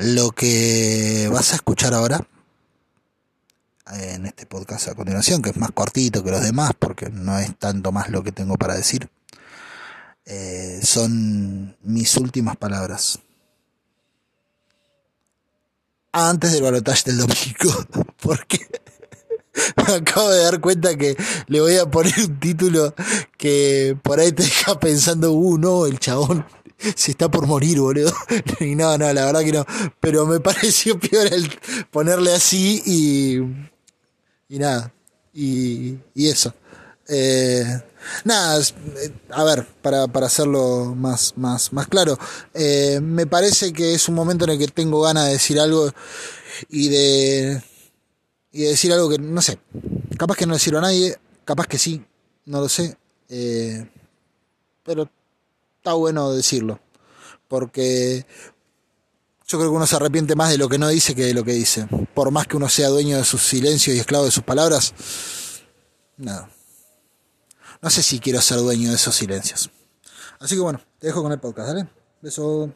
Lo que vas a escuchar ahora en este podcast a continuación, que es más cortito que los demás, porque no es tanto más lo que tengo para decir, eh, son mis últimas palabras. Antes del balotaje del domingo, porque me acabo de dar cuenta que le voy a poner un título que por ahí te deja pensando, uh, no, el chabón se está por morir, boludo. Y no, no, la verdad que no. Pero me pareció peor el ponerle así y. Y nada. Y, y eso. Eh, nada, eh, a ver, para, para hacerlo más, más, más claro. Eh, me parece que es un momento en el que tengo ganas de decir algo y de. Y de decir algo que, no sé, capaz que no le a nadie, capaz que sí, no lo sé. Eh, pero está bueno decirlo. Porque yo creo que uno se arrepiente más de lo que no dice que de lo que dice. Por más que uno sea dueño de sus silencios y esclavo de sus palabras, nada. No sé si quiero ser dueño de esos silencios. Así que bueno, te dejo con el podcast, ¿vale? Beso.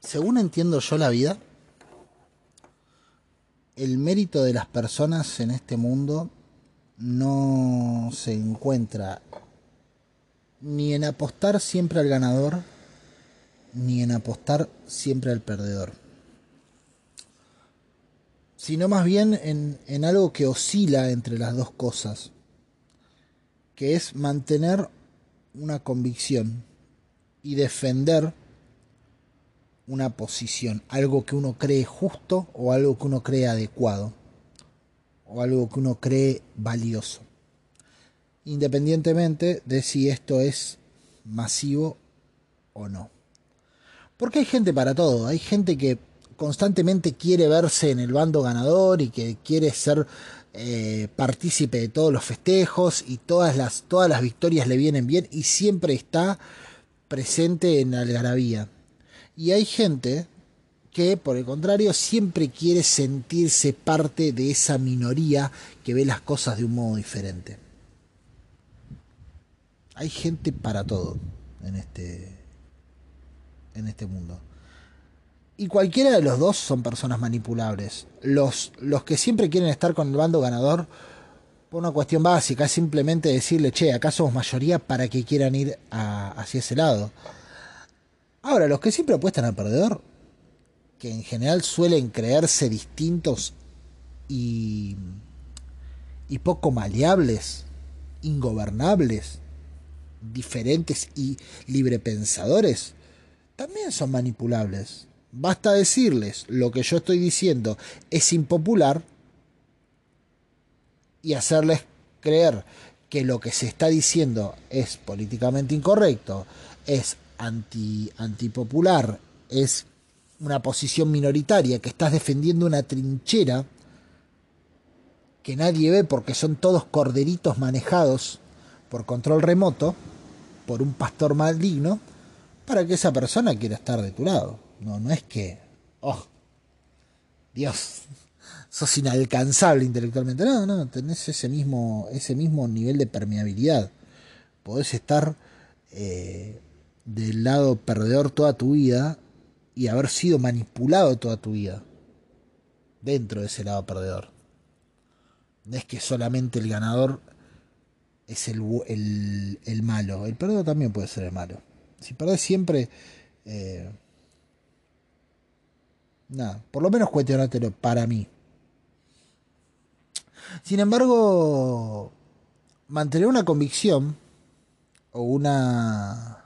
Según entiendo yo la vida, el mérito de las personas en este mundo no se encuentra ni en apostar siempre al ganador, ni en apostar siempre al perdedor, sino más bien en, en algo que oscila entre las dos cosas, que es mantener una convicción y defender una posición, algo que uno cree justo o algo que uno cree adecuado o algo que uno cree valioso, independientemente de si esto es masivo o no. Porque hay gente para todo, hay gente que constantemente quiere verse en el bando ganador y que quiere ser eh, partícipe de todos los festejos y todas las, todas las victorias le vienen bien y siempre está presente en la algarabía. Y hay gente que, por el contrario, siempre quiere sentirse parte de esa minoría que ve las cosas de un modo diferente. Hay gente para todo en este, en este mundo. Y cualquiera de los dos son personas manipulables. Los, los que siempre quieren estar con el bando ganador, por una cuestión básica, es simplemente decirle, che, acá somos mayoría para que quieran ir hacia ese lado. Ahora, los que siempre apuestan al perdedor, que en general suelen creerse distintos y, y poco maleables, ingobernables, diferentes y librepensadores, también son manipulables. Basta decirles lo que yo estoy diciendo es impopular y hacerles creer que lo que se está diciendo es políticamente incorrecto, es anti, antipopular, es una posición minoritaria, que estás defendiendo una trinchera que nadie ve porque son todos corderitos manejados por control remoto, por un pastor maligno, para que esa persona quiera estar de tu lado. No, no es que, oh, Dios, sos inalcanzable intelectualmente. No, no, tenés ese mismo, ese mismo nivel de permeabilidad. Podés estar eh, del lado perdedor toda tu vida y haber sido manipulado toda tu vida dentro de ese lado perdedor. No es que solamente el ganador es el, el, malo, el perdedor también puede ser el malo. Si perdés siempre... Eh, nada, por lo menos cuestionátelo para mí. Sin embargo, mantener una convicción o una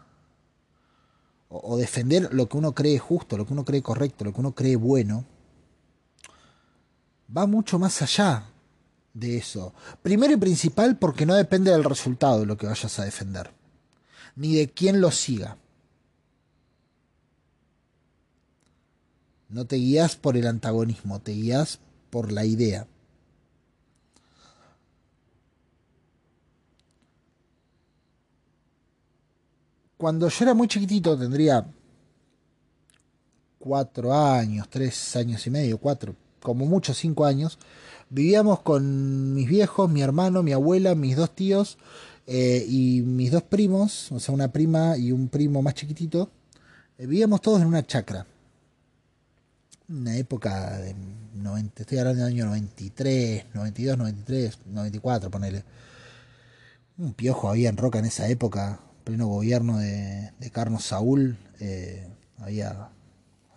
o, defender lo que uno cree justo, lo que uno cree correcto, lo que uno cree bueno, va mucho más allá de eso. Primero y principal porque no depende del resultado de lo que vayas a defender, ni de quién lo siga. No te guías por el antagonismo, te guías por la idea. Cuando yo era muy chiquitito, tendría cuatro años, tres años y medio, cuatro, como mucho cinco años, Vivíamos con mis viejos, mi hermano, mi abuela, mis dos tíos eh, y mis dos primos, o sea, una prima y un primo más chiquitito. Eh, vivíamos todos en una chacra. Una época de 90, estoy hablando del año 93, 92, 93, 94, ponele. Un piojo había en Roca en esa época, pleno gobierno de, Carlos Saúl. Eh, había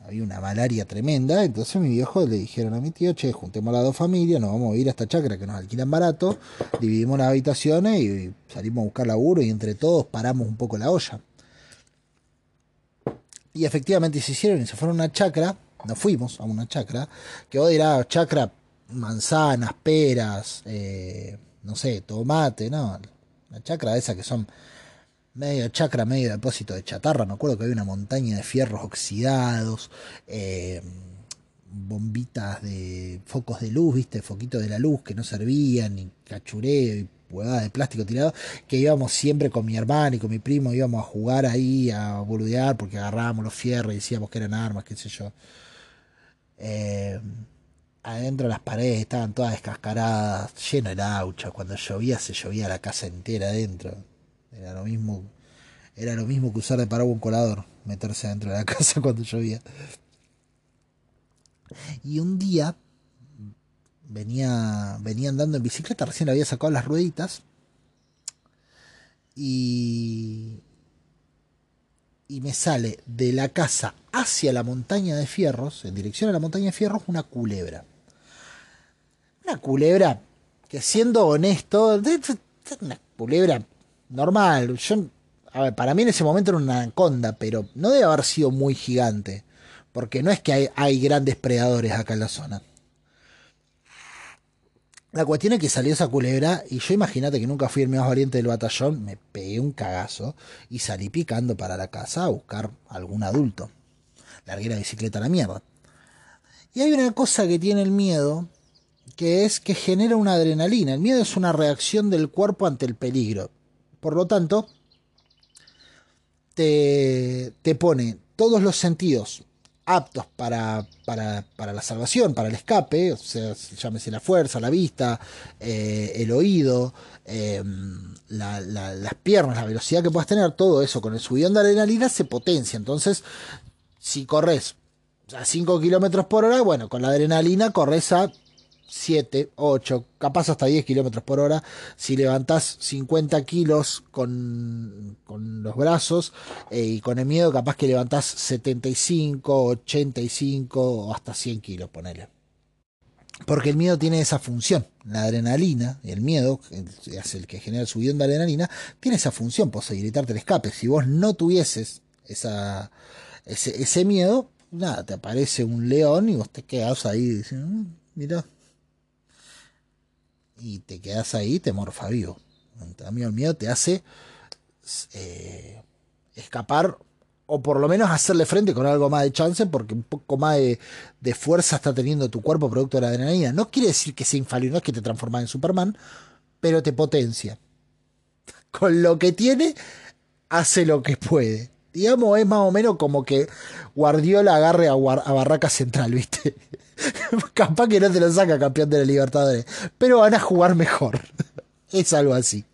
había una malaria tremenda, entonces mi viejo le dijeron a mi tío, che, juntemos las dos familias, nos vamos a ir a esta chacra que nos alquilan barato, dividimos las habitaciones y salimos a buscar laburo y entre todos paramos un poco la olla. Y efectivamente se hicieron y se fueron a una chacra, nos fuimos a una chacra, que hoy era chacra manzanas, peras, eh, no sé, tomate, no, la chacra esa que son medio chacra, medio depósito de chatarra. Me acuerdo que había una montaña de fierros oxidados, eh, bombitas de focos de luz, viste, foquitos de la luz que no servían, ni cachureo y huevadas de plástico tirado, que íbamos siempre con mi hermano y con mi primo, íbamos a jugar ahí, a boludear, porque agarrábamos los fierros y decíamos que eran armas, qué sé yo. Eh, adentro las paredes estaban todas descascaradas, lleno de laucha, cuando llovía se llovía la casa entera adentro era lo mismo, era lo mismo que usar de paraguas un colador, meterse dentro de la casa cuando llovía. Y un día venía, venía andando en bicicleta, recién había sacado las rueditas. Y, y me sale de la casa hacia la montaña de fierros, en dirección a la montaña de fierros, una culebra. Una culebra que siendo honesto, una culebra normal. Yo, para mí en ese momento era una anaconda, pero no debe haber sido muy gigante. Porque no es que hay, grandes predadores acá en la zona. La cuestión es que salió esa culebra y yo imagínate que nunca fui el más valiente del batallón, me pegué un cagazo y salí picando para la casa a buscar algún adulto. Largué la bicicleta a la mierda. Y hay una cosa que tiene el miedo, que es que genera una adrenalina. El miedo es una reacción del cuerpo ante el peligro. Por lo tanto, te, pone todos los sentidos aptos para, para, la salvación, para el escape, o sea, llámese la fuerza, la vista, eh, el oído, em, las piernas, la velocidad que puedas tener, todo eso con el subidón de adrenalina se potencia. Entonces, si corres a 5 kilómetros por hora, bueno, con la adrenalina corres a 7, 8, capaz hasta 10 kilómetros por hora. Si levantás 50 kilos con, con los brazos eh, y con el miedo, capaz que levantás 75, 85 o hasta 100 kilos, ponele. Porque el miedo tiene esa función. La adrenalina, el miedo, es el que genera el subidón de adrenalina, tiene esa función, posibilitarte el escape. Si vos no tuvieses esa, ese, miedo, nada, te aparece un león y vos te quedas ahí diciendo, mm, mira, y te quedas ahí te morfa vivo. A mí el miedo te hace eh, escapar o por lo menos hacerle frente con algo más de chance porque un poco más de, fuerza está teniendo tu cuerpo producto de la adrenalina. No quiere decir que sea infalible, no es que te transformas en Superman, pero te potencia. Con lo que tiene, hace lo que puede. Digamos, es más o menos como que Guardiola agarre a, a Barraca Central, ¿viste? Capaz que no te lo saca campeón de la Libertadores, pero van a jugar mejor. es algo así.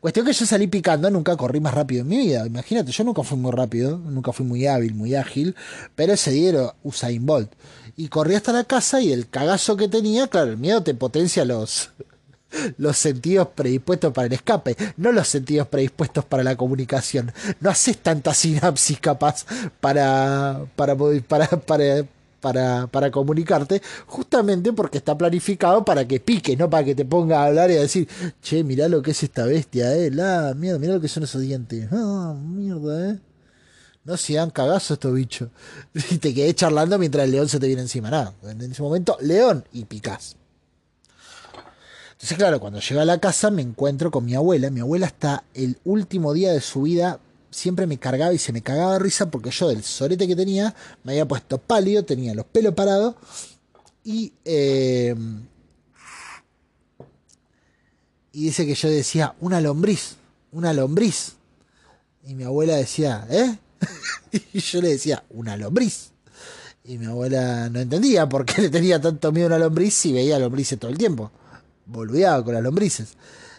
Cuestión que yo salí picando, nunca corrí más rápido en mi vida. Imagínate, yo nunca fui muy rápido, nunca fui muy hábil, muy ágil, pero ese día Usain Bolt. Y corrí hasta la casa y el cagazo que tenía, claro, el miedo te potencia los, los sentidos predispuestos para el escape, no los sentidos predispuestos para la comunicación. No haces tanta sinapsis capaz para, para, para, para, para, comunicarte, justamente porque está planificado para que pique, no para que te ponga a hablar y a decir, che, mirá lo que es esta bestia, eh, la mierda, mirá lo que son esos dientes, ah, mierda, eh. No se dan cagazo estos bichos. Y te quedé charlando mientras el león se te viene encima. Nada. En ese momento, león y picás. Entonces, claro, cuando llego a la casa me encuentro con mi abuela. Mi abuela está el último día de su vida siempre me cargaba y se me cagaba de risa porque yo del sorete que tenía me había puesto pálido, tenía los pelos parados y... Eh, y dice que yo decía, una lombriz, una lombriz. Y mi abuela decía, ¿eh? y yo le decía, una lombriz. Y mi abuela no entendía por qué le tenía tanto miedo a una lombriz si veía lombrices todo el tiempo. Volvía con las lombrices.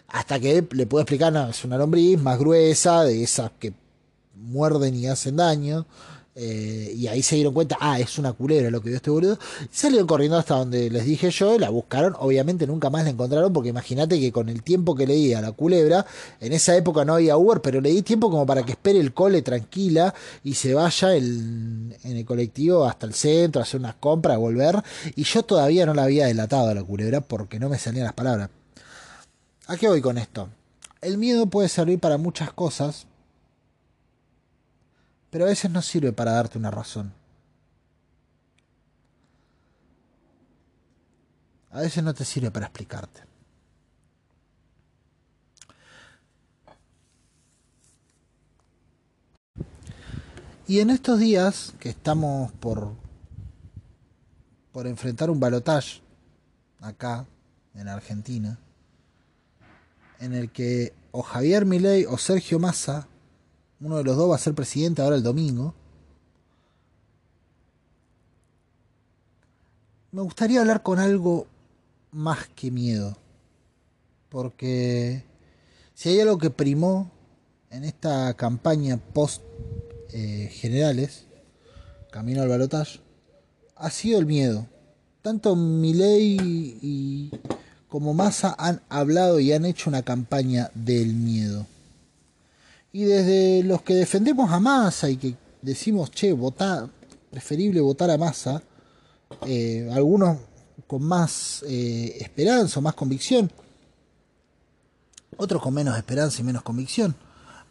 Hasta que le pude explicar, no, es una lombriz más gruesa, de esas que muerden y hacen daño. Eh, y ahí se dieron cuenta, ah, es una culebra lo que vio este boludo. salieron corriendo hasta donde les dije yo, la buscaron, obviamente nunca más la encontraron, porque imagínate que con el tiempo que leí a la culebra, en esa época no había Uber, pero le di tiempo como para que espere el cole tranquila y se vaya en el colectivo hasta el centro, hacer unas compras, volver. Y yo todavía no la había delatado a la culebra porque no me salían las palabras. ¿A qué voy con esto? El miedo puede servir para muchas cosas, pero a veces no sirve para darte una razón. A veces no te sirve para explicarte. Y en estos días que estamos por, por enfrentar un balotaje acá en Argentina, en el que o Javier Milei o Sergio Massa uno de los dos va a ser presidente ahora el domingo. Me gustaría hablar con algo más que miedo. Porque si hay algo que primó en esta campaña post eh, generales, camino al balotaje, ha sido el miedo. Tanto Milei y como Massa han hablado y han hecho una campaña del miedo. Y desde los que defendemos a Massa y que decimos, che, votar, preferible votar a Massa, eh, algunos con más eh, esperanza o más convicción, otros con menos esperanza y menos convicción,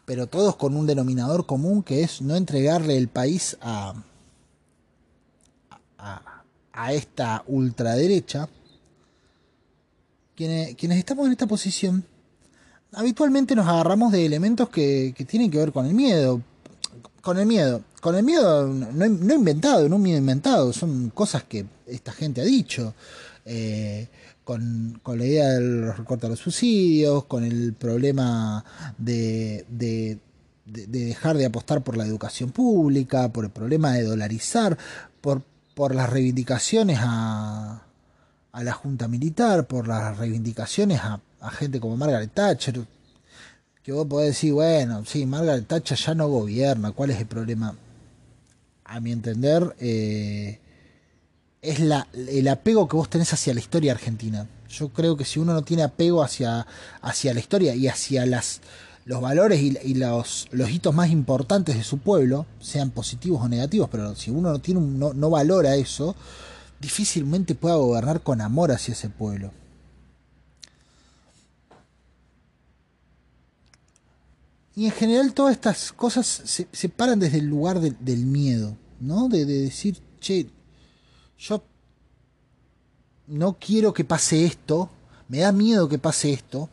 pero todos con un denominador común que es no entregarle el país a, a, a esta ultraderecha. Quienes, estamos en esta posición habitualmente nos agarramos de elementos que, tienen que ver con el miedo. Con el miedo. Con el miedo no, inventado, no miedo inventado, son cosas que esta gente ha dicho. Eh, con, la idea del recorte de los subsidios, con el problema de, de, dejar de apostar por la educación pública, por el problema de dolarizar, por, por las reivindicaciones a, a la Junta Militar, por las reivindicaciones a a gente como Margaret Thatcher, que vos podés decir, bueno, sí, Margaret Thatcher ya no gobierna, ¿cuál es el problema? A mi entender, eh, es la, el apego que vos tenés hacia la historia argentina. Yo creo que si uno no tiene apego hacia, hacia la historia y hacia las, los valores y, los, los, hitos más importantes de su pueblo, sean positivos o negativos, pero si uno no, tiene no, no valora eso, difícilmente pueda gobernar con amor hacia ese pueblo. Y en general todas estas cosas se, paran desde el lugar del miedo, ¿no? De, de, decir, che, yo no quiero que pase esto, me da miedo que pase esto,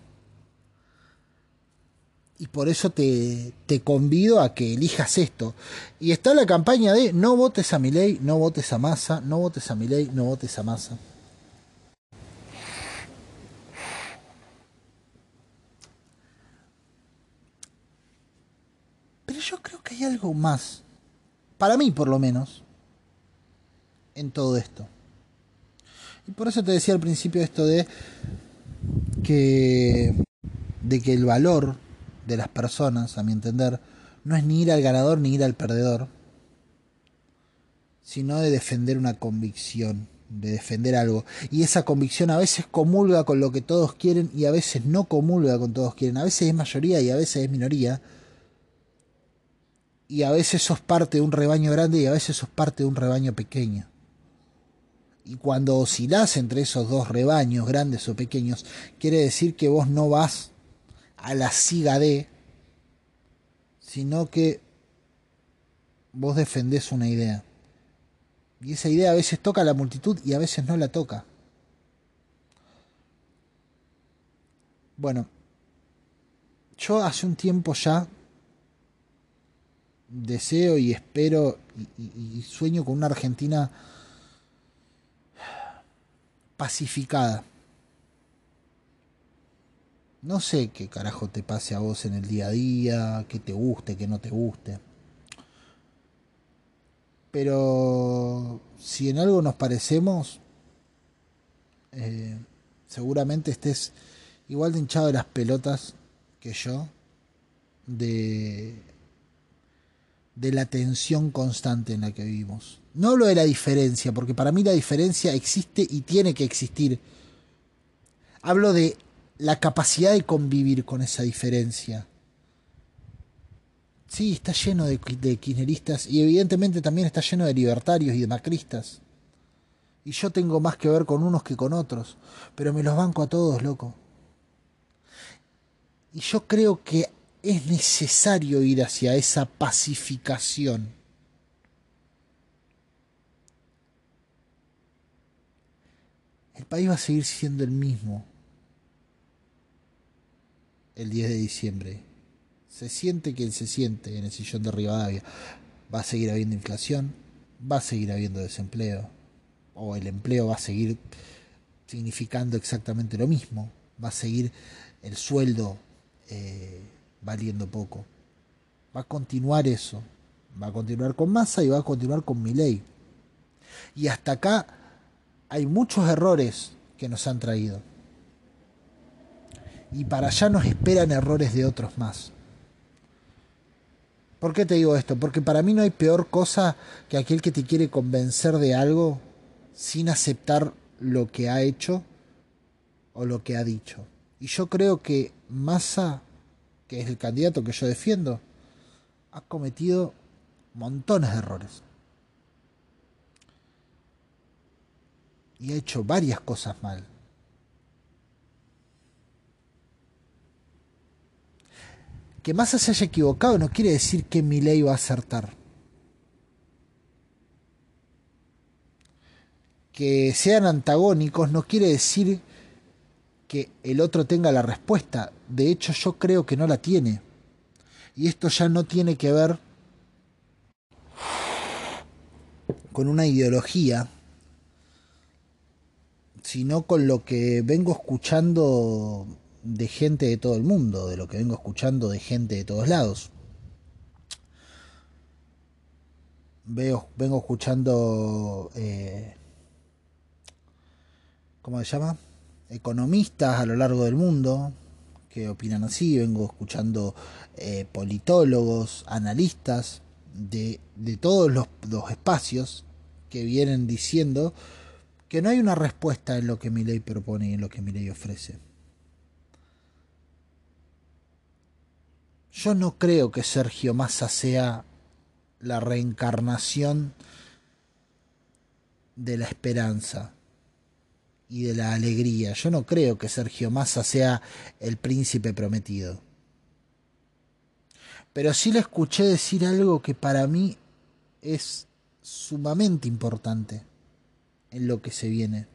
y por eso te, te convido a que elijas esto. Y está la campaña de no votes a mi ley, no votes a masa, no votes a mi ley, no votes a masa. yo creo que hay algo más, para mí por lo menos, en todo esto. Y por eso te decía al principio esto de que de que el valor de las personas, a mi entender, no es ni ir al ganador ni ir al perdedor, sino de defender una convicción, de defender algo. Y esa convicción a veces comulga con lo que todos quieren y a veces no comulga con todos quieren. A veces es mayoría y a veces es minoría y a veces sos parte de un rebaño grande y a veces sos parte de un rebaño pequeño. Y cuando oscilás entre esos dos rebaños, grandes o pequeños, quiere decir que vos no vas a la siga de, sino que vos defendés una idea. Y esa idea a veces toca a la multitud y a veces no la toca. Bueno, yo hace un tiempo ya deseo y espero y, sueño con una Argentina pacificada. No sé qué carajo te pase a vos en el día a día, qué te guste, qué no te guste. Pero si en algo nos parecemos, eh, seguramente estés igual de hinchado de las pelotas que yo de, de la tensión constante en la que vivimos. No hablo de la diferencia, porque para mí la diferencia existe y tiene que existir. Hablo de la capacidad de convivir con esa diferencia. Sí, está lleno de, de kirchneristas y evidentemente también está lleno de libertarios y de macristas. Y yo tengo más que ver con unos que con otros, pero me los banco a todos, loco. Y yo creo que es necesario ir hacia esa pacificación. El país va a seguir siendo el mismo el 10 de diciembre. Se siente quien se siente en el sillón de Rivadavia. Va a seguir habiendo inflación, va a seguir habiendo desempleo, o el empleo va a seguir significando exactamente lo mismo, va a seguir el sueldo eh, valiendo poco. Va a continuar eso, va a continuar con masa y va a continuar con mi ley. Y hasta acá hay muchos errores que nos han traído. Y para allá nos esperan errores de otros más. ¿Por qué te digo esto? Porque para mí no hay peor cosa que aquel que te quiere convencer de algo sin aceptar lo que ha hecho o lo que ha dicho. Y yo creo que Massa, que es el candidato que yo defiendo, ha cometido montones de errores. Y ha hecho varias cosas mal. Que Massa se haya equivocado no quiere decir que mi ley va a acertar. que sean antagónicos no quiere decir que el otro tenga la respuesta. De hecho, yo creo que no la tiene. Y esto ya no tiene que ver con una ideología, sino con lo que vengo escuchando de gente de todo el mundo, de lo que vengo escuchando de gente de todos lados. Veo, vengo escuchando eh, ¿cómo se llama? Economistas a lo largo del mundo que opinan así, vengo escuchando eh, politólogos, analistas de, todos los, los, espacios que vienen diciendo que no hay una respuesta en lo que mi ley propone y en lo que mi ley ofrece. Yo no creo que Sergio Massa sea la reencarnación de la esperanza y de la alegría. Yo no creo que Sergio Massa sea el príncipe prometido. Pero sí le escuché decir algo que para mí es sumamente importante en lo que se viene.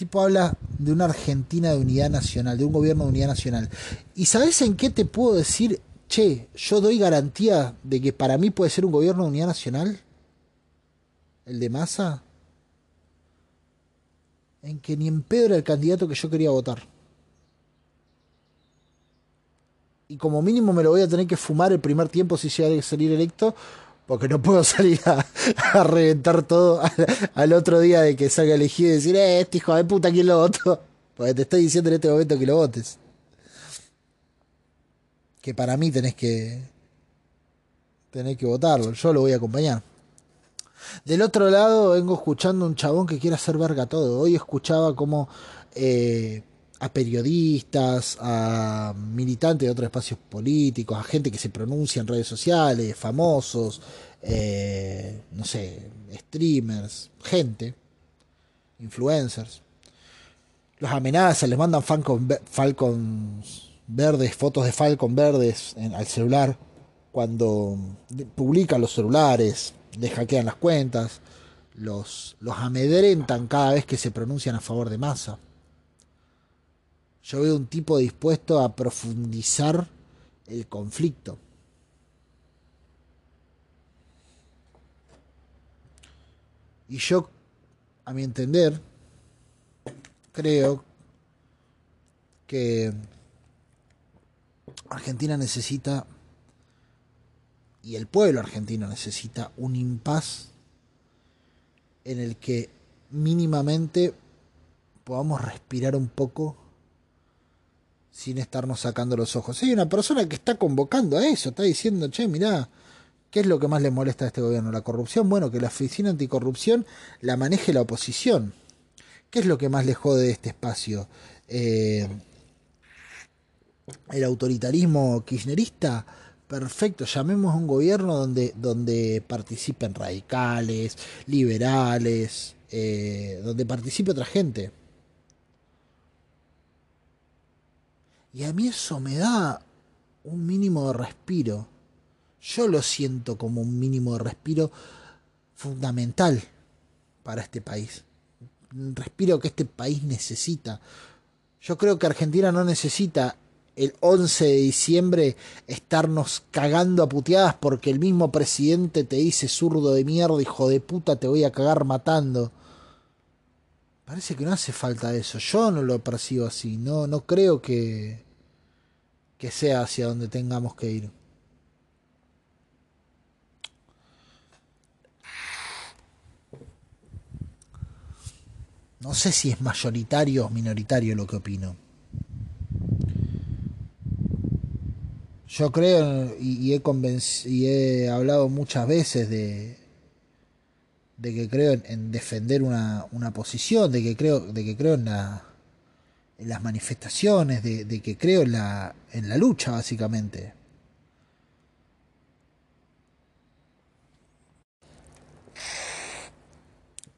Tipo habla de una Argentina de unidad nacional, de un gobierno de unidad nacional. ¿Y sabes en qué te puedo decir, che, yo doy garantía de que para mí puede ser un gobierno de unidad nacional? ¿El de Massa? en que ni en pedo era el candidato que yo quería votar. Y como mínimo me lo voy a tener que fumar el primer tiempo si ha de salir electo, porque no puedo salir a, reventar todo al, otro día de que salga elegido y decir, eh, este hijo de puta, ¿quién lo votó? Porque te estoy diciendo en este momento que lo votes. Que para mí tenés que, tenés que votarlo, yo lo voy a acompañar. Del otro lado vengo escuchando un chabón que quiere hacer verga todo. Hoy escuchaba como eh, a periodistas, a militantes de otros espacios políticos, a gente que se pronuncia en redes sociales, famosos, eh, no sé, streamers, gente, influencers. Los amenazan, les mandan Falcon, Falcons verdes, fotos de Falcon verdes al celular cuando publican los celulares, les hackean las cuentas, los, los amedrentan cada vez que se pronuncian a favor de masa. Yo veo un tipo dispuesto a profundizar el conflicto. Y yo, a mi entender, creo que Argentina necesita y el pueblo argentino necesita un impas en el que mínimamente podamos respirar un poco sin estarnos sacando los ojos. Hay una persona que está convocando a eso, está diciendo, che, mirá, ¿qué es lo que más le molesta a este gobierno? ¿La corrupción? Bueno, que la oficina anticorrupción la maneje la oposición. ¿Qué es lo que más le jode de este espacio? Eh, el autoritarismo kirchnerista, perfecto, llamemos a un gobierno donde, donde participen radicales, liberales, eh, donde participe otra gente. Y a mí eso me da un mínimo de respiro. Yo lo siento como un mínimo de respiro fundamental para este país. Un respiro que este país necesita. Yo creo que Argentina no necesita el 11 de diciembre estarnos cagando a puteadas porque el mismo presidente te dice zurdo de mierda, hijo de puta, te voy a cagar matando. Parece que no hace falta eso. Yo no lo percibo así. No, no creo que, que sea hacia donde tengamos que ir. No sé si es mayoritario o minoritario lo que opino. Yo creo y, he, y he hablado muchas veces de, de que creo en, defender una, una, posición, de que creo, de que creo en, la, en las manifestaciones, de, de, que creo en la, en la lucha, básicamente.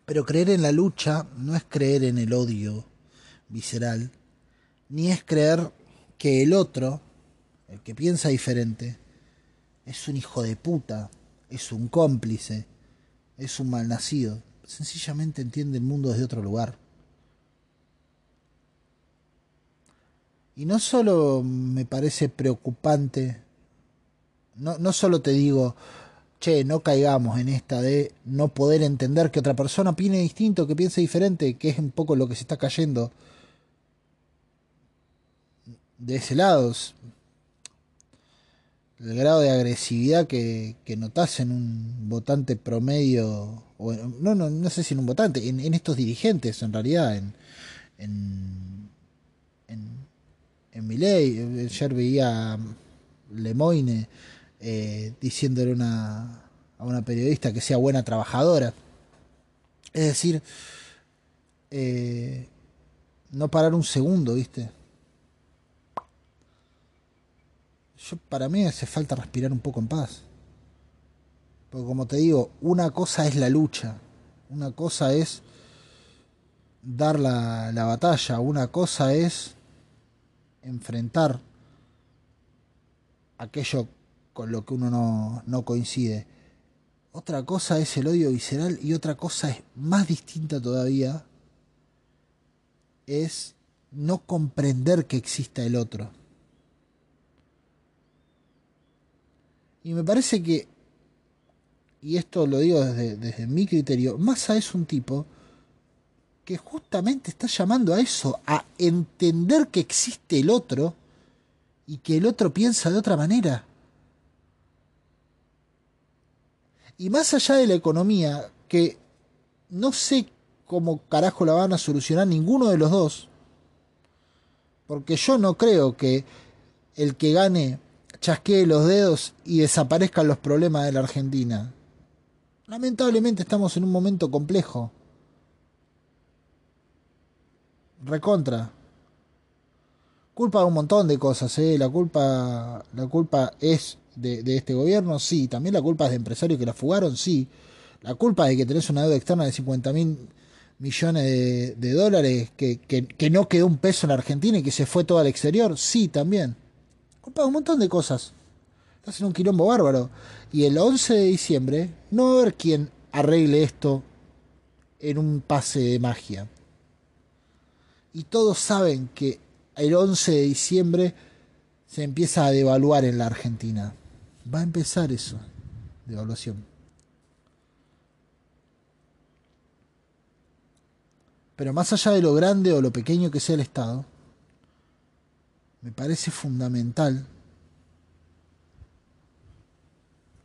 Pero creer en la lucha no es creer en el odio visceral, ni es creer que el otro, el que piensa diferente, es un hijo de puta, es un cómplice, es un malnacido, sencillamente entiende el mundo desde otro lugar. Y no solo me parece preocupante, no, no solo te digo, che, no caigamos en esta de no poder entender que otra persona opine distinto, que piense diferente, que es un poco lo que se está cayendo de ese lado el grado de agresividad que, que notas en un votante promedio, o no, no, no sé si en un votante, en, estos dirigentes en realidad, en, en, en, en ley. Ayer veía a Lemoine eh, diciéndole una, a una periodista que sea buena trabajadora. Es decir, eh, no parar un segundo, ¿viste? Yo para mí hace falta respirar un poco en paz. Porque como te digo, una cosa es la lucha, una cosa es dar la, la batalla, una cosa es enfrentar aquello con lo que uno no, no coincide. Otra cosa es el odio visceral y otra cosa es más distinta todavía, es no comprender que exista el otro. Y me parece que, y esto lo digo desde, desde mi criterio, Massa es un tipo que justamente está llamando a eso, a entender que existe el otro y que el otro piensa de otra manera. Y más allá de la economía, que no sé cómo carajo la van a solucionar ninguno de los dos, porque yo no creo que el que gane chasquee los dedos y desaparezcan los problemas de la Argentina. Lamentablemente estamos en un momento complejo. Recontra. Culpa de un montón de cosas, ¿eh? La culpa, la culpa es de, este gobierno, sí. También la culpa es de empresarios que la fugaron, sí. La culpa de que tenés una deuda externa de 50 mil millones de, dólares, que, que no quedó un peso en la Argentina y que se fue todo al exterior, sí, también un montón de cosas. Estás en un quilombo bárbaro. Y el 11 de diciembre no va a haber quien arregle esto en un pase de magia. Y todos saben que el 11 de diciembre se empieza a devaluar en la Argentina. Va a empezar eso, devaluación. Pero más allá de lo grande o lo pequeño que sea el Estado, me parece fundamental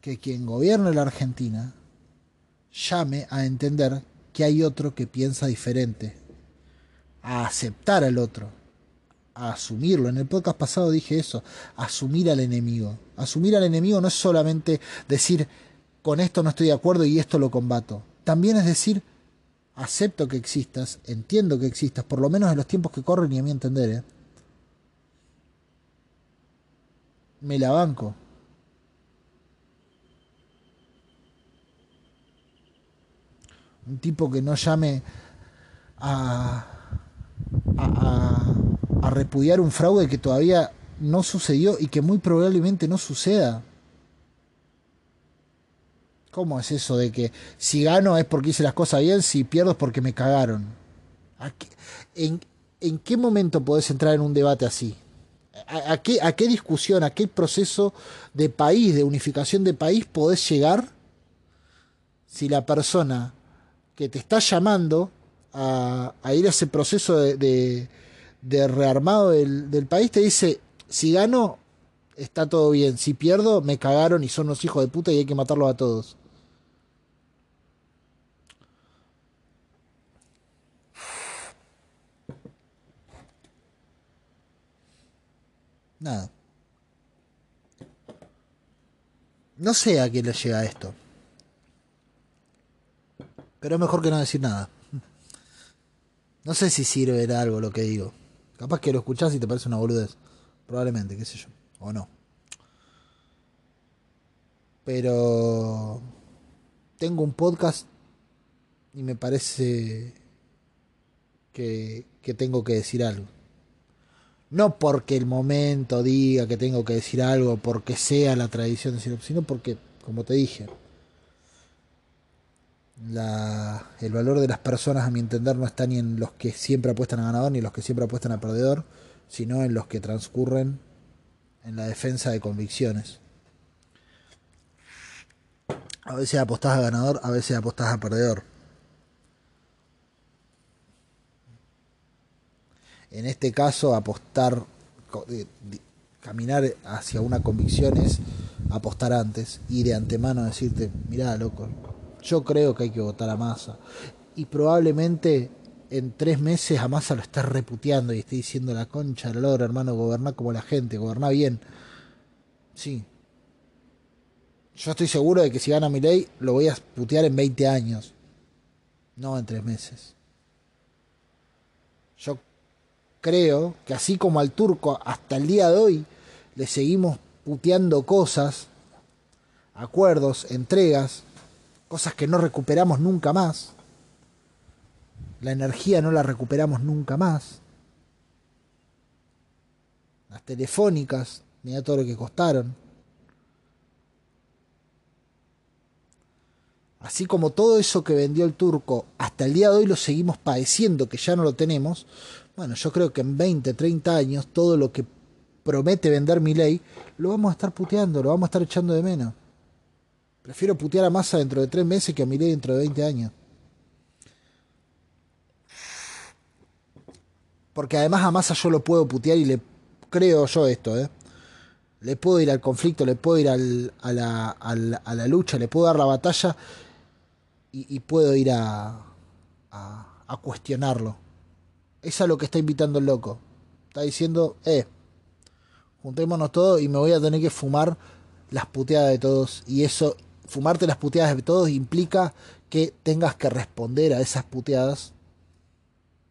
que quien gobierne la Argentina llame a entender que hay otro que piensa diferente, a aceptar al otro, a asumirlo. En el podcast pasado dije eso, asumir al enemigo. Asumir al enemigo no es solamente decir, con esto no estoy de acuerdo y esto lo combato. También es decir, acepto que existas, entiendo que existas, por lo menos en los tiempos que corren y a mi entender. ¿eh? Me la banco. Un tipo que no llame a, a, a repudiar un fraude que todavía no sucedió y que muy probablemente no suceda. ¿Cómo es eso de que si gano es porque hice las cosas bien, si pierdo es porque me cagaron? ¿En, en qué momento podés entrar en un debate así? ¿A, qué, ¿A qué discusión, a qué proceso de país, de unificación de país podés llegar si la persona que te está llamando a, ir a ese proceso de de rearmado del, del país te dice, si gano, está todo bien, si pierdo, me cagaron y son unos hijos de puta y hay que matarlos a todos. Nada. No sé a quién le llega esto. Pero es mejor que no decir nada. No sé si sirve de algo lo que digo. Capaz que lo escuchás y te parece una boludez. Probablemente, qué sé yo. O no. Pero tengo un podcast y me parece que, que tengo que decir algo. No porque el momento diga que tengo que decir algo, porque sea la tradición decirlo, sino porque, como te dije, la, el valor de las personas, a mi entender, no está ni en los que siempre apuestan a ganador ni en los que siempre apuestan a perdedor, sino en los que transcurren en la defensa de convicciones. A veces apostás a ganador, a veces apostás a perdedor. En este caso, apostar, caminar hacia una convicción es apostar antes y de antemano decirte, mirá, loco, yo creo que hay que votar a Massa. Y probablemente en tres meses a Massa lo esté reputeando y esté diciendo la concha, la logra, hermano, gobernar como la gente, gobernar bien. Sí. Yo estoy seguro de que si gana mi ley, lo voy a putear en 20 años. No en tres meses. Yo creo que así como al turco hasta el día de hoy le seguimos puteando cosas, acuerdos, entregas, cosas que no recuperamos nunca más. La energía no la recuperamos nunca más. Las telefónicas, mira todo lo que costaron. Así como todo eso que vendió el turco hasta el día de hoy lo seguimos padeciendo, que ya no lo tenemos, bueno, yo creo que en 20, 30 años todo lo que promete vender mi ley lo vamos a estar puteando, lo vamos a estar echando de menos. Prefiero putear a Massa dentro de tres meses que a Milei dentro de 20 años. Porque además a Massa yo lo puedo putear y le creo yo esto, ¿eh? Le puedo ir al conflicto, le puedo ir al, a, la, a, la, lucha, le puedo dar la batalla y, puedo ir a, a, a cuestionarlo. Es lo que está invitando el loco. Está diciendo, eh, juntémonos todos y me voy a tener que fumar las puteadas de todos. Y eso fumarte las puteadas de todos implica que tengas que responder a esas puteadas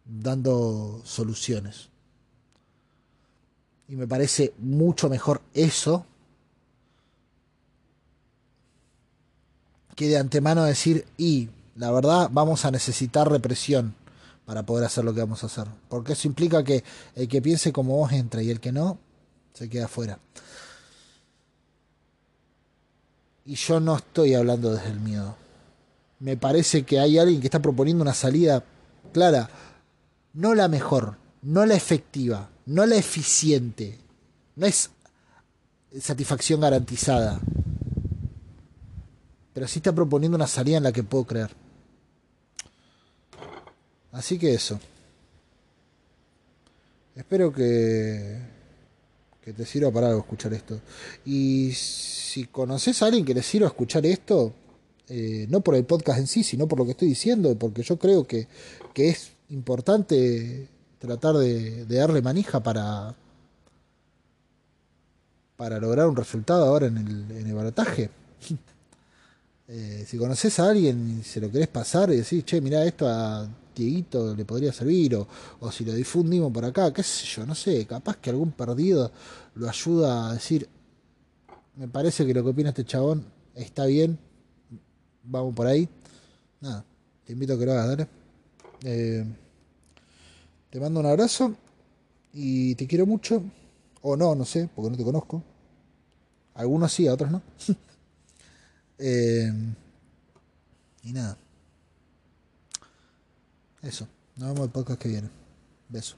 dando soluciones. Y me parece mucho mejor eso que de antemano decir, y la verdad vamos a necesitar represión para poder hacer lo que vamos a hacer. Porque eso implica que el que piense como vos entra y el que no, se queda afuera. Y yo no estoy hablando desde el miedo. Me parece que hay alguien que está proponiendo una salida clara. No la mejor, no la efectiva, no la eficiente. No es satisfacción garantizada. Pero sí está proponiendo una salida en la que puedo creer. Así que eso. Espero que, que te sirva para algo escuchar esto. Y si conoces a alguien que le sirva escuchar esto, eh, no por el podcast en sí, sino por lo que estoy diciendo, porque yo creo que, que es importante tratar de, darle manija para, para lograr un resultado ahora en el, en el barataje. Eh, si conoces a alguien y se lo querés pasar y decís, che, mira esto a Dieguito le podría servir, o, o si lo difundimos por acá, qué sé yo, no sé, capaz que algún perdido lo ayuda a decir, me parece que lo que opina este chabón está bien, vamos por ahí. Nada, te invito a que lo hagas, dale. Eh, te mando un abrazo y te quiero mucho. O no, no sé, porque no te conozco. Algunos sí, a otros no. Eh, y nada. Eso. Nos vemos el podcast que viene. Beso.